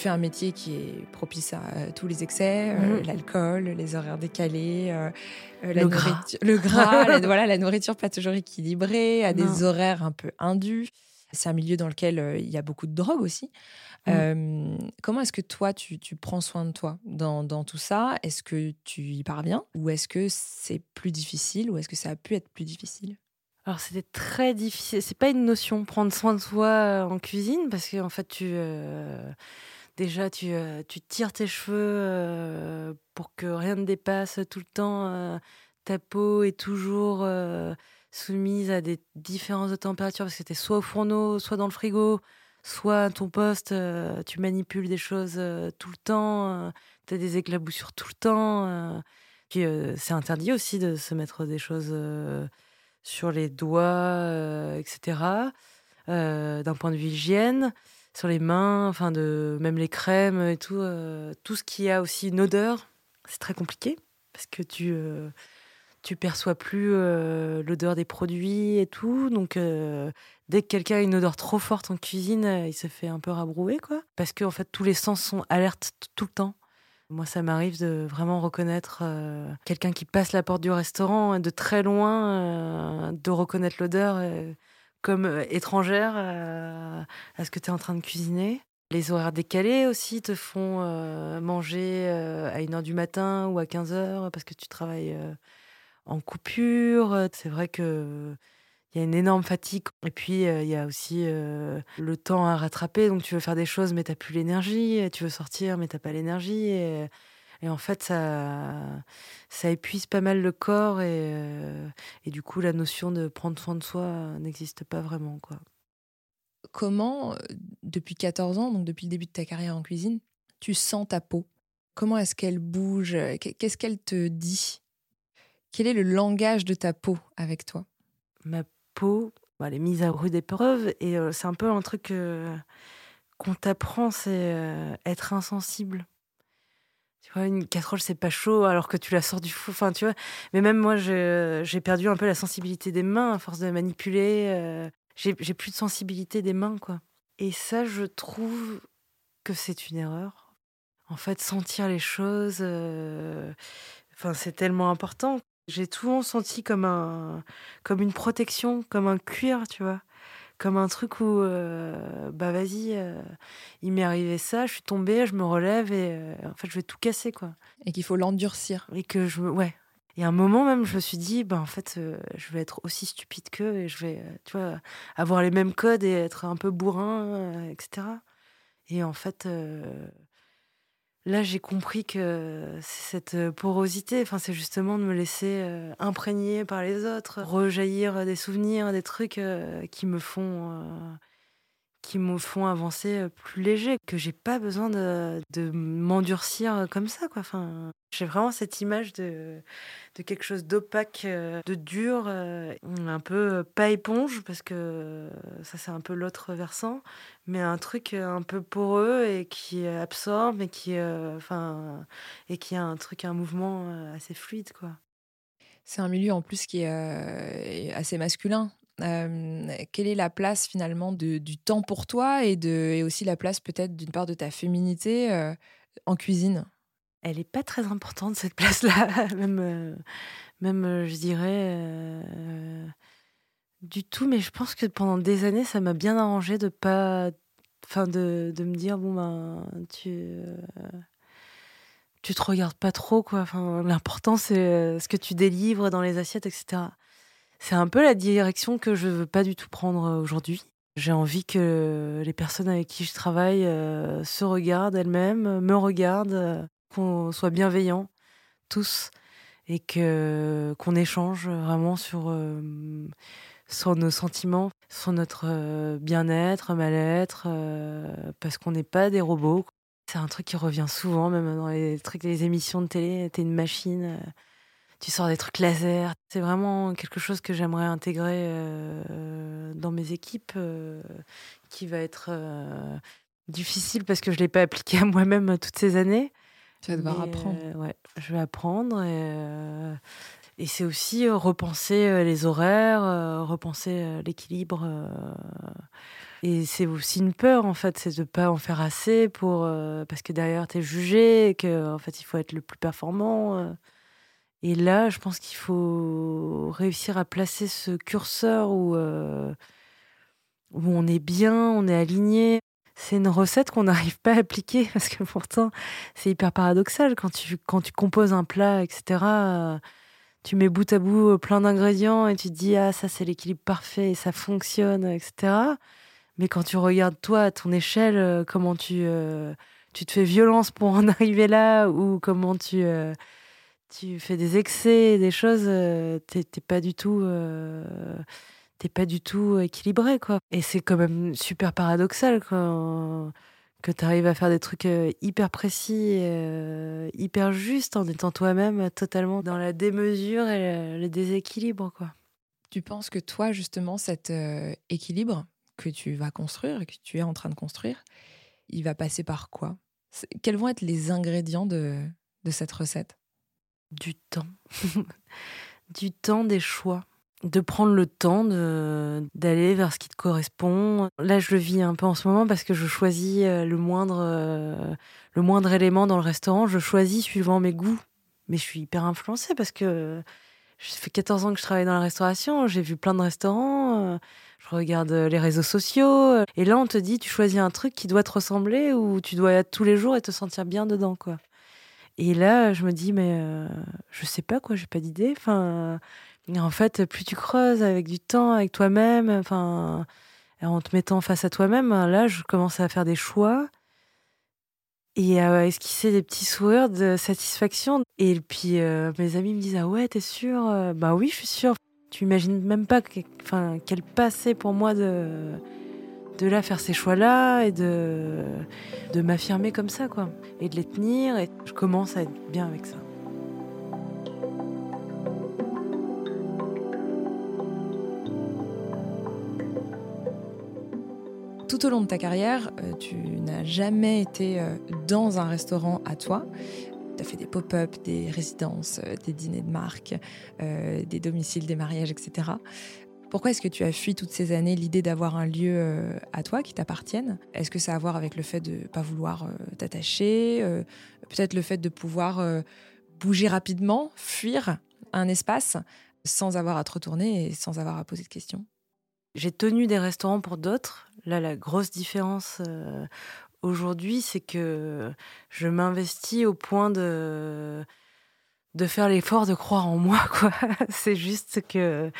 Fais un métier qui est propice à euh, tous les excès, euh, mhm. l'alcool, les horaires décalés, euh, le, gras. le gras, la, voilà, la nourriture pas toujours équilibrée, à des horaires un peu indus. C'est un milieu dans lequel il y a beaucoup de drogue aussi. Mhm. comment est-ce que toi, tu, tu, prends soin de toi dans, dans tout ça? Est-ce que tu y parviens? Ou est-ce que c'est plus difficile? Ou est-ce que ça a pu être plus difficile? Alors c'était très difficile. C'est pas une notion prendre soin de soi en cuisine parce qu'en en fait tu Déjà, tu, euh, tu tires tes cheveux euh, pour que rien ne dépasse tout le temps. Euh, ta peau est toujours soumise à des différences de température parce que tu es soit au fourneau, soit dans le frigo, soit à ton poste, tu manipules des choses tout le temps, tu as des éclaboussures tout le temps. Puis c'est interdit aussi de se mettre des choses sur les doigts, etc. D'un point de vue hygiène sur les mains, enfin de même les crèmes et tout, euh, tout ce qui a aussi une odeur, c'est très compliqué parce que tu euh, tu perçois plus euh, l'odeur des produits et tout, donc dès que quelqu'un a une odeur trop forte en cuisine, il se fait un peu rabrouer quoi, parce que en fait tous les sens sont alertes tout le temps. Moi, ça m'arrive de vraiment reconnaître quelqu'un qui passe la porte du restaurant de très loin, de reconnaître l'odeur comme euh, étrangère euh, à ce que tu es en train de cuisiner? Les horaires décalés aussi te font euh, manger à 1h du matin ou à 15h parce que tu travailles en coupure? C'est vrai que il y a une énorme fatigue. Et puis, il y a aussi le temps à rattraper. Donc, tu veux faire des choses, mais tu n'as plus l'énergie. Tu veux sortir, mais tu n'as pas l'énergie. Et en fait, ça, ça épuise pas mal le corps et, euh, et du coup, la notion de prendre soin de soi n'existe pas vraiment. Quoi. Comment, depuis 14 ans, donc depuis le début de ta carrière en cuisine, tu sens ta peau? Comment est-ce qu'elle bouge? Qu'est-ce qu'elle te dit? Quel est le langage de ta peau avec toi? Ma peau, bah, elle est mise à rude épreuve et c'est un peu un truc qu'on t'apprend, c'est être insensible tu vois, une casserole, c'est pas chaud alors que tu la sors du fou. Enfin, tu vois. Mais même moi, j'ai perdu un peu la sensibilité des mains à force de manipuler. Euh, j'ai plus de sensibilité des mains, quoi. Et ça, je trouve que c'est une erreur. En fait, sentir les choses, euh, enfin, c'est tellement important. J'ai tout senti comme un, comme une protection, comme un cuir, tu vois comme un truc où, euh, bah vas-y, euh, il m'est arrivé ça, je suis tombée, je me relève et euh, en fait, je vais tout casser, quoi. Et qu'il faut l'endurcir. Et que je ouais. Et à un moment même, je me suis dit, bah en fait, je vais être aussi stupide qu'eux et je vais, tu vois, avoir les mêmes codes et être un peu bourrin, etc. Et en fait, Là, j'ai compris que cette euh, porosité, enfin, c'est justement de me laisser euh, imprégner par les autres, rejaillir des souvenirs, des trucs euh, qui me font, qui me font avancer plus léger, que j'ai pas besoin de, m'endurcir comme ça. Quoi. Enfin, j'ai vraiment cette image de, quelque chose d'opaque, de dur, un peu pas éponge, parce que ça c'est un peu l'autre versant, mais un truc un peu poreux et qui absorbe et qui, enfin, et qui a un truc, un mouvement assez fluide. quoi. C'est un milieu en plus qui est assez masculin quelle est la place finalement du temps pour toi et, aussi la place peut-être d'une part de ta féminité en cuisine? Elle n'est pas très importante cette place-là, même, même je dirais du tout. Mais je pense que pendant des années, ça m'a bien arrangé de pas, enfin de, de, me dire bon ben tu tu te regardes pas trop quoi. Enfin l'important c'est ce que tu délivres dans les assiettes, etc. C'est un peu la direction que je veux pas du tout prendre euh, aujourd'hui. J'ai envie que les personnes avec qui je travaille euh, se regardent elles-mêmes, me regardent, euh, qu'on soit bienveillants tous et que qu'on échange vraiment sur sur nos sentiments, sur notre bien-être, mal-être, parce qu'on n'est pas des robots. C'est un truc qui revient souvent, même dans les trucs, les émissions de télé. T'es une machine tu sors des trucs laser. C'est vraiment quelque chose que j'aimerais intégrer euh, dans mes équipes, euh, qui va être euh, difficile parce que je ne l'ai pas appliqué à moi-même toutes ces années. Tu vas devoir apprendre. ouais, je vais apprendre. Et, et c'est aussi repenser les horaires, repenser l'équilibre. Et c'est aussi une peur, en fait, c'est de ne pas en faire assez pour, parce que derrière, tu es jugé et qu'en en fait, il faut être le plus performant. Et là, je pense qu'il faut réussir à placer ce curseur où, euh, où on est bien, on est aligné. C'est une recette qu'on n'arrive pas à appliquer parce que pourtant, c'est hyper paradoxal. Quand tu, quand tu composes un plat, etc., tu mets bout à bout plein d'ingrédients et tu te dis, ah, ça, c'est l'équilibre parfait et ça fonctionne, etc. Mais quand tu regardes, toi, à ton échelle, euh, comment tu, euh, tu te fais violence pour en arriver là ou comment tu tu fais des excès, des choses, euh, t'es pas du tout, euh, t'es pas du tout équilibré quoi. Et c'est quand même super paradoxal quoi, que tu arrives à faire des trucs euh, hyper précis, hyper justes en étant toi-même totalement dans la démesure et le, déséquilibre quoi. Tu penses que toi justement cet équilibre que tu vas construire que tu es en train de construire, il va passer par quoi? Quels vont être les ingrédients de, de cette recette? Du temps. du temps des choix. De prendre le temps d'aller vers ce qui te correspond. Là, je le vis un peu en ce moment parce que je choisis euh, le moindre, euh, le moindre élément dans le restaurant. Je choisis suivant mes goûts. Mais je suis hyper influencée parce que ça fait 14 ans que je travaille dans la restauration. J'ai vu plein de restaurants. Euh, je regarde les réseaux sociaux. Et là, on te dit, tu choisis un truc qui doit te ressembler ou tu dois être tous les jours et te sentir bien dedans, quoi. Et là, je me dis, mais euh, je sais pas quoi, j'ai pas d'idée. Enfin, en fait, plus tu creuses avec du temps, avec toi-même, enfin, en te mettant face à toi-même, là, je commence à faire des choix et à esquisser des petits sourires de satisfaction. Et puis, euh, mes amis me disent, ah ouais, t'es sûr Bah oui, je suis sûre. Tu imagines même pas enfin, quel passé pour moi de de là faire ces choix-là et de, de m'affirmer comme ça, quoi. Et de les tenir. Et je commence à être bien avec ça. Tout au long de ta carrière, euh, tu n'as jamais été euh, dans un restaurant à toi. Tu as fait des pop-up, des résidences, euh, des dîners de marque, des domiciles, des mariages, etc. Pourquoi est-ce que tu as fui toutes ces années l'idée d'avoir un lieu euh, à toi qui t'appartienne? Est-ce que ça a à voir avec le fait de ne pas vouloir euh, t'attacher euh, Peut-être le fait de pouvoir bouger rapidement, fuir un espace sans avoir à te retourner et sans avoir à poser de questions? J'ai tenu des restaurants pour d'autres. Là, la grosse différence aujourd'hui, c'est que je m'investis au point de de faire l'effort de croire en moi quoi. C'est juste que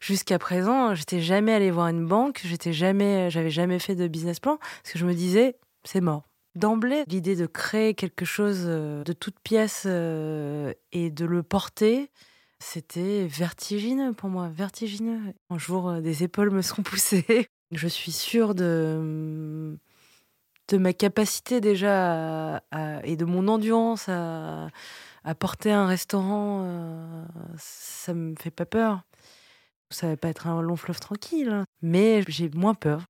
jusqu'à présent j'étais jamais allée voir une banque j'étais jamais j'avais jamais fait de business plan parce que je me disais c'est mort. D'emblée l'idée de créer quelque chose euh, de toute pièce euh, et de le porter c'était vertigineux pour moi vertigineux. Un jour euh, des épaules me sont poussées. Je suis sûre de, de ma capacité déjà et de mon endurance à, à porter un restaurant. Euh, ça me fait pas peur. Ça va pas être un long fleuve tranquille, hein. mais j'ai moins peur.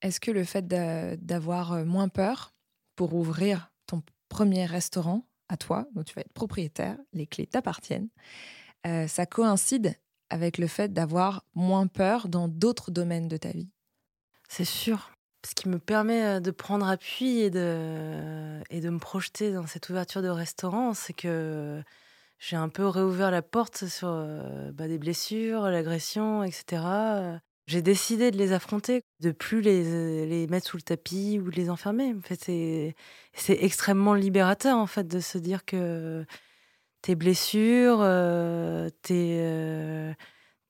Est-ce que le fait d'avoir euh, moins peur pour ouvrir ton premier restaurant à toi, dont tu vas être propriétaire, les clés t'appartiennent, euh, ça coïncide avec le fait d'avoir moins peur dans d'autres domaines de ta vie? C'est sûr. Ce qui me permet euh, de prendre appui et de, et de me projeter dans cette ouverture de restaurant, c'est que j'ai un peu réouvert la porte sur euh, bah, des blessures, l'agression, etc. J'ai décidé de les affronter, de plus les, les mettre sous le tapis ou les enfermer. En fait, c'est, extrêmement libérateur en fait de se dire que tes blessures, euh, tes, euh,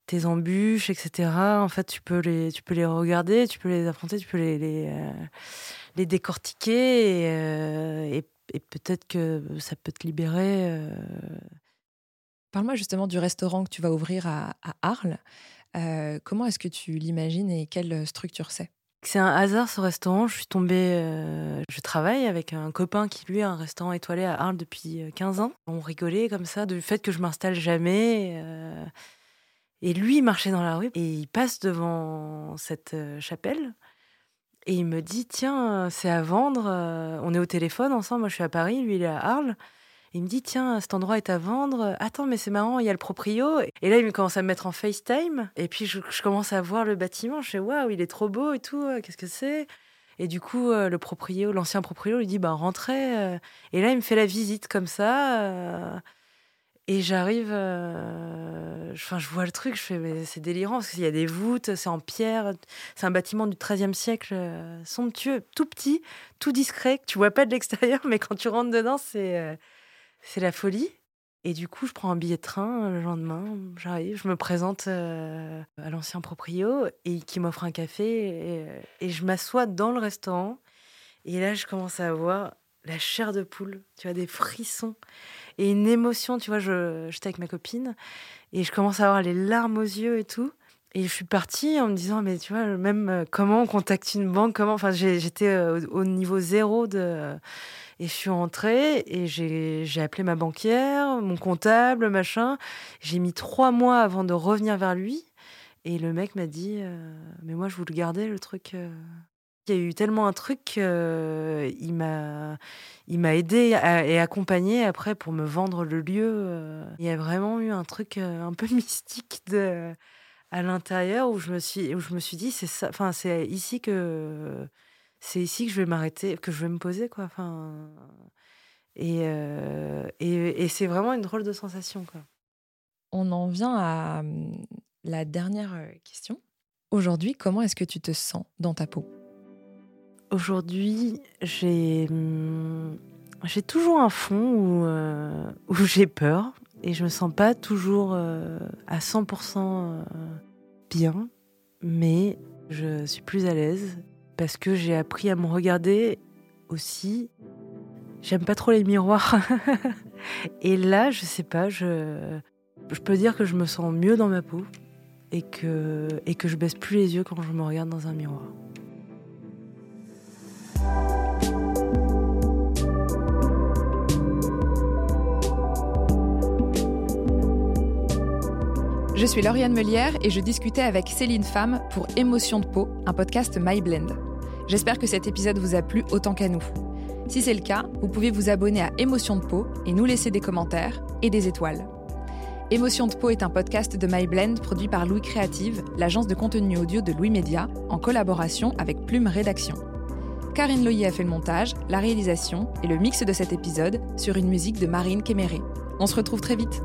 tes embûches, etc. En fait, tu peux les, tu peux les regarder, tu peux les affronter, tu peux les, les, euh, les décortiquer et, et, peut-être que ça peut te libérer. Parle-moi justement du restaurant que tu vas ouvrir à, à Arles. comment est-ce que tu l'imagines et quelle structure c'est? C'est un hasard ce restaurant. Je suis tombée. Euh, je travaille avec un copain qui, lui, a un restaurant étoilé à Arles depuis 15 euh, ans. On rigolait comme ça du fait que je m'installe jamais. Euh, et lui, il marchait dans la rue et il passe devant cette chapelle. Et il me dit Tiens, c'est à vendre. On est au téléphone ensemble. Moi, je suis à Paris. Lui, il est à Arles. Il me dit tiens, cet endroit est à vendre. Attends, mais c'est marrant, il y a le proprio. Et là, il me commence à me mettre en FaceTime. Et puis, je, commence à voir le bâtiment. Je fais waouh, il est trop beau et tout. Euh, qu'est-ce que c'est? Et du coup, euh, le proprio, l'ancien proprio, lui dit bah rentrez. Euh. Et là, il me fait la visite comme ça. Et j'arrive, enfin, je vois le truc, je fais, mais c'est délirant parce qu'il y a des voûtes, c'est en pierre, c'est un bâtiment du XIIIe siècle, somptueux, tout petit, tout discret, tu vois pas de l'extérieur, mais quand tu rentres dedans, c'est c'est la folie. Et du coup, je prends un billet de train le lendemain, j'arrive, je me présente euh, à l'ancien proprio et qui m'offre un café et, je m'assois dans le restaurant. Et là, je commence à avoir la chair de poule, tu vois, des frissons et une émotion. Tu vois, j'étais avec ma copine et je commence à avoir les larmes aux yeux et tout. Et je suis partie en me disant, mais tu vois, même euh, comment on contacte une banque, comment. Enfin, j'étais euh, au niveau zéro de et je suis rentrée et j'ai appelé ma banquière, mon comptable, machin. J'ai mis trois mois avant de revenir vers lui. Et le mec m'a dit euh, Mais moi, je vous le gardais, le truc. Euh. Il y a eu tellement un truc euh, m'a il m'a aidé et accompagné après pour me vendre le lieu. Il y a vraiment eu un truc un peu mystique à l'intérieur où je me suis où je me suis dit c'est ça enfin c'est ici que c'est ici que je vais m'arrêter, que je vais me poser, quoi. Enfin, euh, et, et, c'est vraiment une drôle de sensation, quoi. On en vient à hum, la dernière euh, question. Aujourd'hui, comment est-ce que tu te sens dans ta peau? Aujourd'hui, j'ai hum, j'ai toujours un fond où, euh, où j'ai peur et je me sens pas toujours à 100% bien, mais je suis plus à l'aise parce que j'ai appris à me regarder aussi. J'aime pas trop les miroirs. et là, je sais pas, je, peux dire que je me sens mieux dans ma peau et que je baisse plus les yeux quand je me regarde dans un miroir. Je suis Lauriane Melière et je discutais avec Céline Femme pour Émotion de peau, un podcast My Blend. J'espère que cet épisode vous a plu autant qu'à nous. Si c'est le cas, vous pouvez vous abonner à Émotion de peau et nous laisser des commentaires et des étoiles. Émotion de peau est un podcast de My Blend produit par Louis Créative, l'agence de contenu audio de Louis Média, en collaboration avec Plume Rédaction. Karine Loyer a fait le montage, la réalisation et le mix de cet épisode sur une musique de Marine Kéméré. On se retrouve très vite.